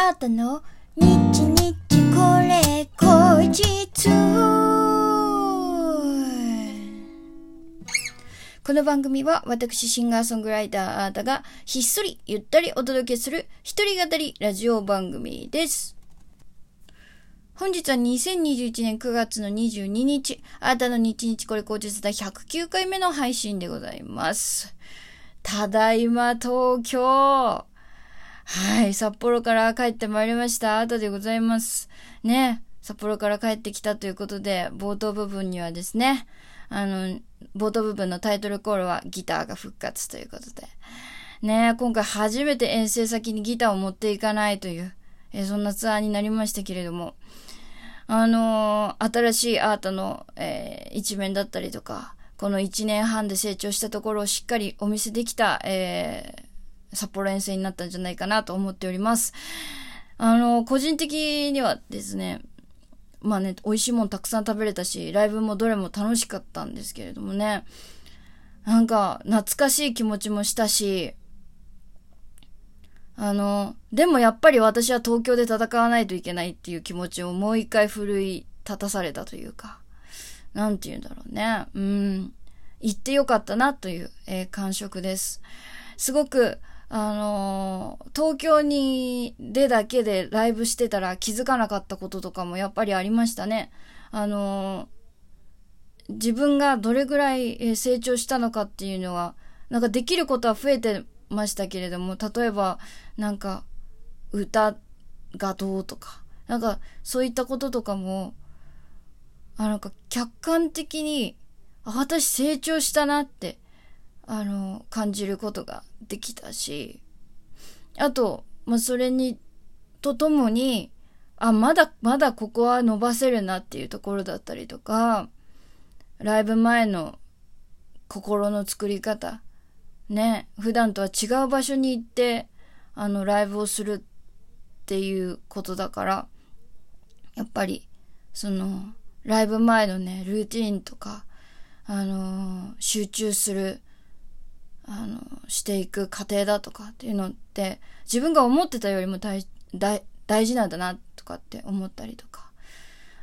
あったの？日日これ後日この番組は私シンガーソングライターあーたがひっそりゆったりお届けする一人語りラジオ番組です。本日は2021年9月の22日、あーたの日日これ後日第109回目の配信でございます。ただいま東京はい、札幌から帰ってまいりました。あーたでございます。ね、札幌から帰ってきたということで、冒頭部分にはですね、あの、冒頭部分のタイトルコールはギターが復活ということで。ね今回初めて遠征先にギターを持っていかないという、えそんなツアーになりましたけれども、あの新しいアートの、えー一面だったりとか、この1年半で成長したところをしっかりお見せできた、えー札幌遠征になったんじゃないかなと思っております。あの個人的にはですね、まあね、美味しいもんたくさん食べれたし、ライブもどれも楽しかったんですけれどもね、なんか懐かしい気持ちもしたし、あの、でもやっぱり私は東京で戦わないといけないっていう気持ちをもう一回奮い立たされたというか、なんて言うんだろうね。うん。行ってよかったなという、えー感触です。すごく、あの東京にでだけでライブしてたら気づかなかったこととかもやっぱりありましたね。あの自分がどれぐらい成長したのかっていうのは、なんかできることは増えてましたけれども、例えば、なんか、歌がどうとか、なんか、そういったこととかも、あ、なんか、客観的に、あ、私成長したなって、あの、感じることができたし、あと、まあ、それに、とともに、あ、まだ、まだここは伸ばせるなっていうところだったりとか、ライブ前の心の作り方、ね、普段とは違う場所に行って、あの、ライブをするっていうことだから、やっぱり、その、ライブ前のね、ルーティンとか、あの、集中する、あの、していく過程だとかっていうのって、自分が思ってたよりも大大大事なんだなとかって思ったりとか、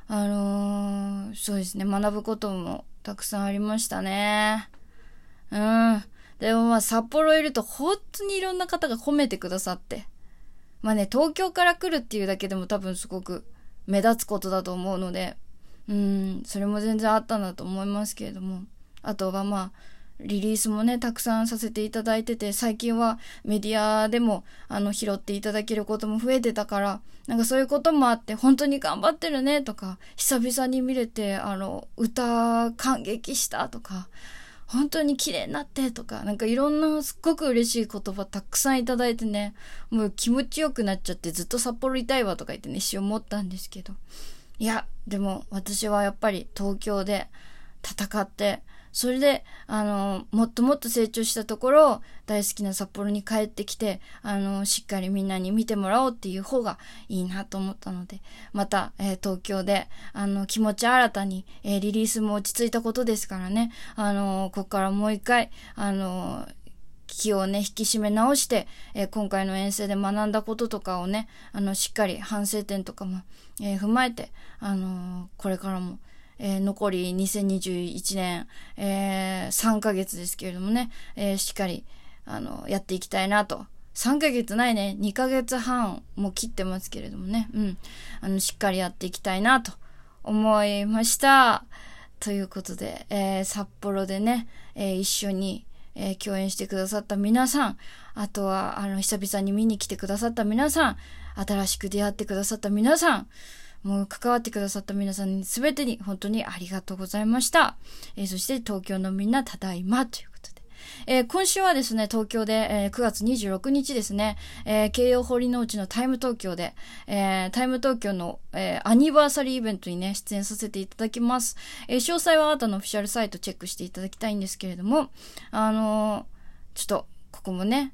あのーそうですね、学ぶこともたくさんありましたね。うん。でもまあ札幌いると本当にいろんな方が褒めてくださって。まあね、東京から来るっていうだけでも多分すごく目立つことだと思うので、うん、それも全然あったんだと思いますけれども。あとはまあ、リリースもね、たくさんさせていただいてて、最近はメディアでも、あの、拾っていただけることも増えてたから、なんかそういうこともあって、本当に頑張ってるねとか、久々に見れて、あの、歌感激したとか、本当に綺麗になってとか、なんかいろんなすっごく嬉しい言葉たくさんいただいてね、もう気持ちよくなっちゃってずっと札幌いたいわとか言ってね、一瞬思ったんですけど。いや、でも私はやっぱり東京で戦って、それで、あの、もっともっと成長したところ、大好きな札幌に帰ってきて、あの、しっかりみんなに見てもらおうっていう方がいいなと思ったので、また、えー東京で、あの、気持ち新たに、えーリリースも落ち着いたことですからね、あの、ここからもう一回、あの、気をね、引き締め直して、えー今回の遠征で学んだこととかをね、あの、しっかり反省点とかも、えー踏まえて、あのこれからも、えー残り2021年、えー3ヶ月ですけれどもね、えーしっかり、あの、やっていきたいなと。3ヶ月ないね。2ヶ月半も切ってますけれどもね。うん。あの、しっかりやっていきたいなと思いました。ということで、えー札幌でね、えー一緒に、えー共演してくださった皆さん、あとは、あの、久々に見に来てくださった皆さん、新しく出会ってくださった皆さん、もう関わってくださった皆さんに全てに本当にありがとうございました。えーそして東京のみんなただいまということで。えー今週はですね、東京で、えー9月26日ですね、えー京葉堀之内のタイム東京で、えータイム東京の、えーアニバーサリーイベントにね、出演させていただきます。えー詳細はあなたのオフィシャルサイトチェックしていただきたいんですけれども、あのーちょっと、ここもね、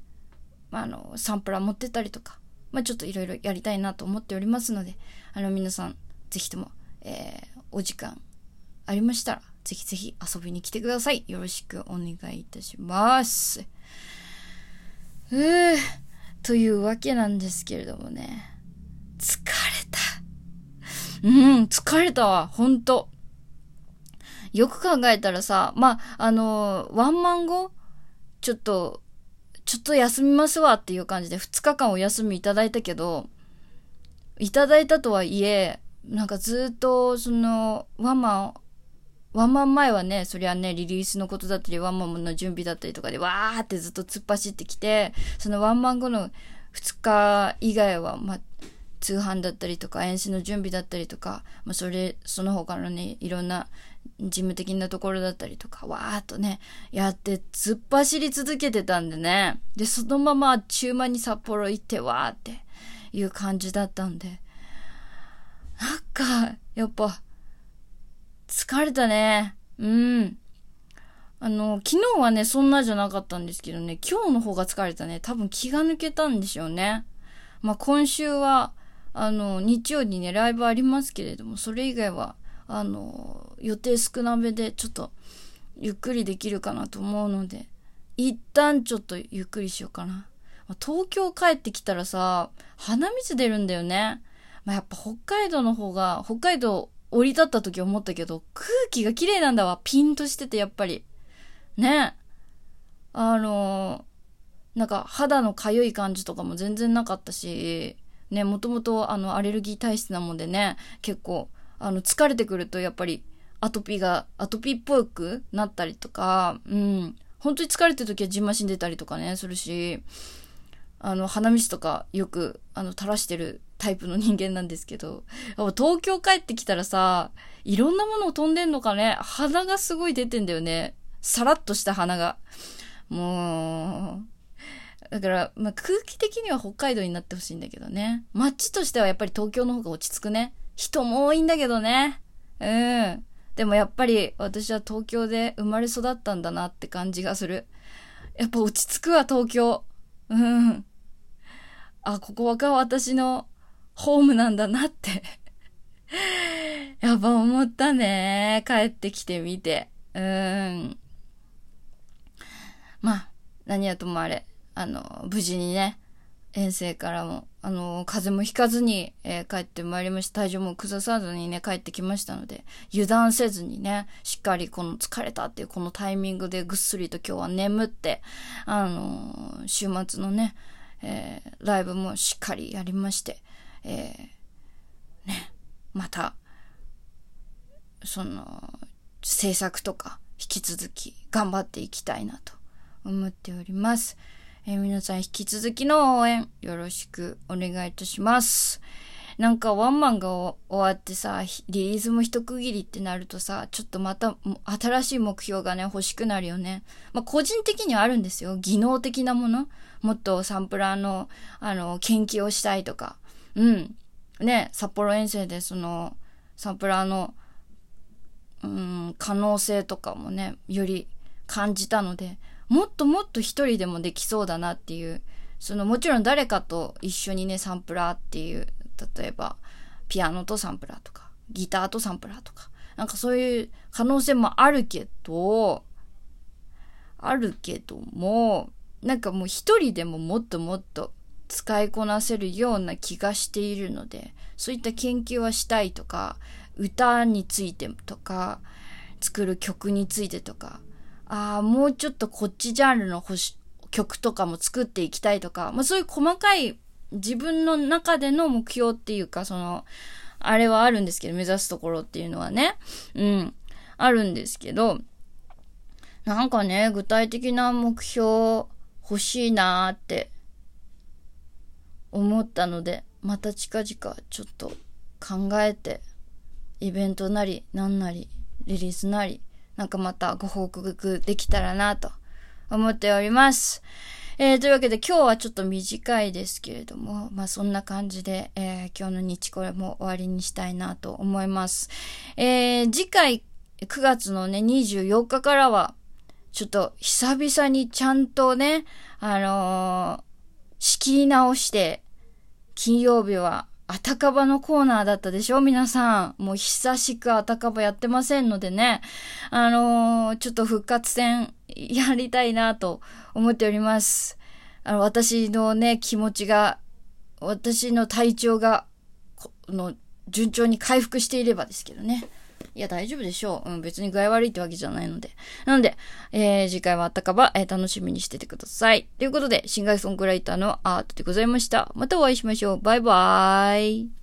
あの、サンプラー持ってたりとか、まあちょっといろいろやりたいなと思っておりますので、あの皆さん、ぜひとも、えーお時間ありましたら、ぜひぜひ遊びに来てください。よろしくお願いいたします。うー、というわけなんですけれどもね。疲れた。うん、疲れたわ、ほんと。よく考えたらさ、まあ、あのー、ワンマン後、ちょっと、ちょっと休みますわっていう感じで2日間お休みいただいたけど、いただいたとはいえ、なんかずっと、その、ワンマン、ワンマン前はね、そりゃね、リリースのことだったり、ワンマンの準備だったりとかで、わーってずっと突っ走ってきて、そのワンマン後の2日以外は、ま、通販だったりとか、演習の準備だったりとか、まあ、それ、その他のね、いろんな事務的なところだったりとか、わーっとね、やって突っ走り続けてたんでね。で、そのまま中間に札幌行って、わーっていう感じだったんで。なんか、やっぱ、疲れたね。うん。あの、昨日はね、そんなじゃなかったんですけどね、今日の方が疲れたね。多分気が抜けたんでしょうね。まあ、今週は、あの、日曜にね、ライブありますけれども、それ以外は、あの、予定少なめで、ちょっと、ゆっくりできるかなと思うので、一旦ちょっとゆっくりしようかな。東京帰ってきたらさ、鼻水出るんだよね。まあ、やっぱ北海道の方が、北海道降り立った時思ったけど、空気が綺麗なんだわ。ピンとしてて、やっぱり。ね。あのなんか肌の痒い感じとかも全然なかったし、ね、もともとあのアレルギー体質なもんでね、結構、あの疲れてくるとやっぱりアトピーが、アトピーっぽくなったりとか、うん。本当に疲れてる時はジンマシン出たりとかね、するし、あの、鼻水とかよく、あの、垂らしてるタイプの人間なんですけど、東京帰ってきたらさ、いろんなものを飛んでんのかね、鼻がすごい出てんだよね。さらっとした鼻が。もう、だから、まあ、空気的には北海道になってほしいんだけどね。街としてはやっぱり東京の方が落ち着くね。人も多いんだけどね。うん。でもやっぱり私は東京で生まれ育ったんだなって感じがする。やっぱ落ち着くわ、東京。うん。あ、ここが私のホームなんだなって やっぱ思ったね。帰ってきてみて。うん。まあ、何やともあれ、あの、無事にね、遠征からも、あの、風邪もひかずに、えー、帰ってまいりました。体調も崩さずにね、帰ってきましたので、油断せずにね、しっかりこの疲れたっていうこのタイミングでぐっすりと今日は眠って、あの週末のね、えー、ライブもしっかりやりまして、えー、ね、また、その、制作とか引き続き頑張っていきたいなと思っております。えー、皆さん引き続きの応援よろしくお願いいたします。なんかワンマンが終わってさ、リリースも一区切りってなるとさ、ちょっとまた新しい目標がね、欲しくなるよね。まあ、個人的にはあるんですよ。技能的なもの。もっとサンプラーの、あの、研究をしたいとか。うん。ね、札幌遠征でその、サンプラーの、うん、可能性とかもね、より感じたので、もっともっと一人でもできそうだなっていう、そのもちろん誰かと一緒にね、サンプラーっていう例えば、ピアノとサンプラーとか、ギターとサンプラーとか、なんかそういう可能性もあるけど、あるけども、なんかもう一人でももっともっと使いこなせるような気がしているので、そういった研究はしたいとか、歌についてとか、作る曲についてとか、ああ、もうちょっとこっちジャンルの星曲とかも作っていきたいとか、まあそういう細かい自分の中での目標っていうか、その、あれはあるんですけど、目指すところっていうのはね、うん、あるんですけど、なんかね、具体的な目標欲しいなーって思ったので、また近々ちょっと考えて、イベントなり、なんなり、リリースなり、なんかまたご報告できたらなと思っております。えー、というわけで今日はちょっと短いですけれども、まあそんな感じで、えー、今日の日これも終わりにしたいなと思います。えー、次回9月のね、24日からは、ちょっと久々にちゃんとね、あのー、仕切り直して、金曜日はあたかばのコーナーだったでしょ？皆さん。もう久しくあたかばやってませんのでね。あのー、ちょっと復活戦やりたいなと思っております。あの、私のね、気持ちが、私の体調がこの、順調に回復していればですけどね。いや、大丈夫でしょう。うん、別に具合悪いってわけじゃないので。なので、えー、次回はあったかば、えー、楽しみにしててください。ということで、シンガーソングライターのアートでございました。またお会いしましょう。バイバーイ。